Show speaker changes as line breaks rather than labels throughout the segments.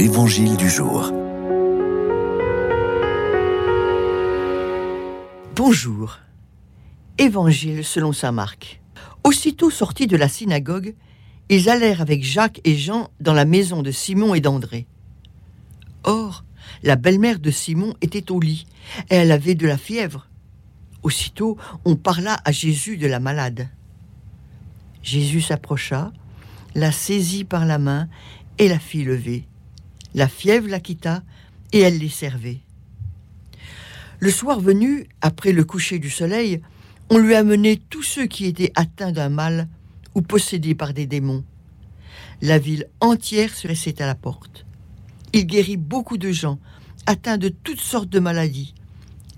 l'Évangile du jour.
Bonjour. Évangile selon saint Marc. Aussitôt sortis de la synagogue, ils allèrent avec Jacques et Jean dans la maison de Simon et d'André. Or, la belle-mère de Simon était au lit, et elle avait de la fièvre. Aussitôt, on parla à Jésus de la malade. Jésus s'approcha, la saisit par la main et la fit lever. La fièvre la quitta et elle les servait. Le soir venu, après le coucher du soleil, on lui amenait tous ceux qui étaient atteints d'un mal ou possédés par des démons. La ville entière se restait à la porte. Il guérit beaucoup de gens atteints de toutes sortes de maladies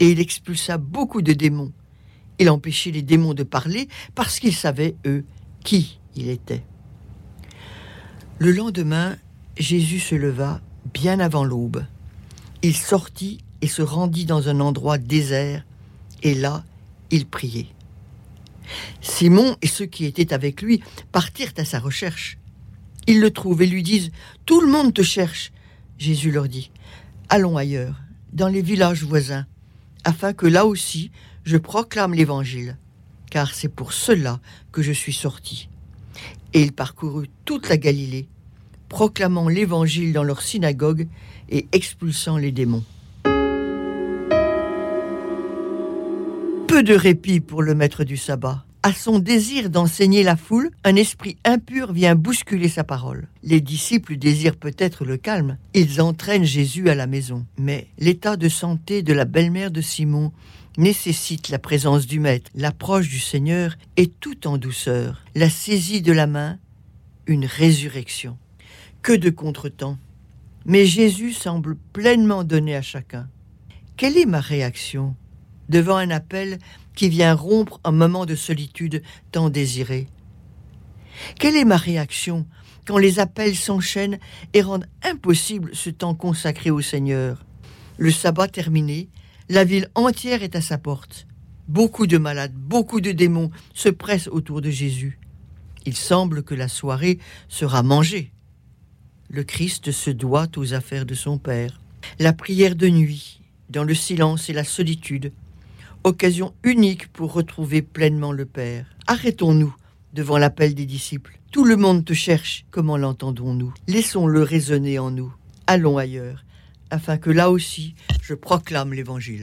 et il expulsa beaucoup de démons. Il empêchait les démons de parler parce qu'ils savaient, eux, qui il était. Le lendemain, Jésus se leva bien avant l'aube. Il sortit et se rendit dans un endroit désert, et là, il priait. Simon et ceux qui étaient avec lui partirent à sa recherche. Ils le trouvent et lui disent Tout le monde te cherche. Jésus leur dit Allons ailleurs, dans les villages voisins, afin que là aussi je proclame l'Évangile, car c'est pour cela que je suis sorti. Et il parcourut toute la Galilée, proclamant l'Évangile dans leur synagogue et expulsant les démons. Peu de répit pour le maître du sabbat. À son désir d'enseigner la foule, un esprit impur vient bousculer sa parole. Les disciples désirent peut-être le calme. Ils entraînent Jésus à la maison. Mais l'état de santé de la belle-mère de Simon nécessite la présence du Maître. L'approche du Seigneur est tout en douceur. La saisie de la main, une résurrection. Que de contretemps. Mais Jésus semble pleinement donné à chacun. Quelle est ma réaction devant un appel qui vient rompre un moment de solitude tant désiré? Quelle est ma réaction quand les appels s'enchaînent et rendent impossible ce temps consacré au Seigneur? Le sabbat terminé, la ville entière est à sa porte. Beaucoup de malades, beaucoup de démons se pressent autour de Jésus. Il semble que la soirée sera mangée. Le Christ se doit aux affaires de son Père. La prière de nuit, dans le silence et la solitude, occasion unique pour retrouver pleinement le Père. Arrêtons-nous devant l'appel des disciples. Tout le monde te cherche, comment l'entendons-nous? Laissons-le résonner en nous. Allons ailleurs, afin que là aussi je proclame l'Évangile.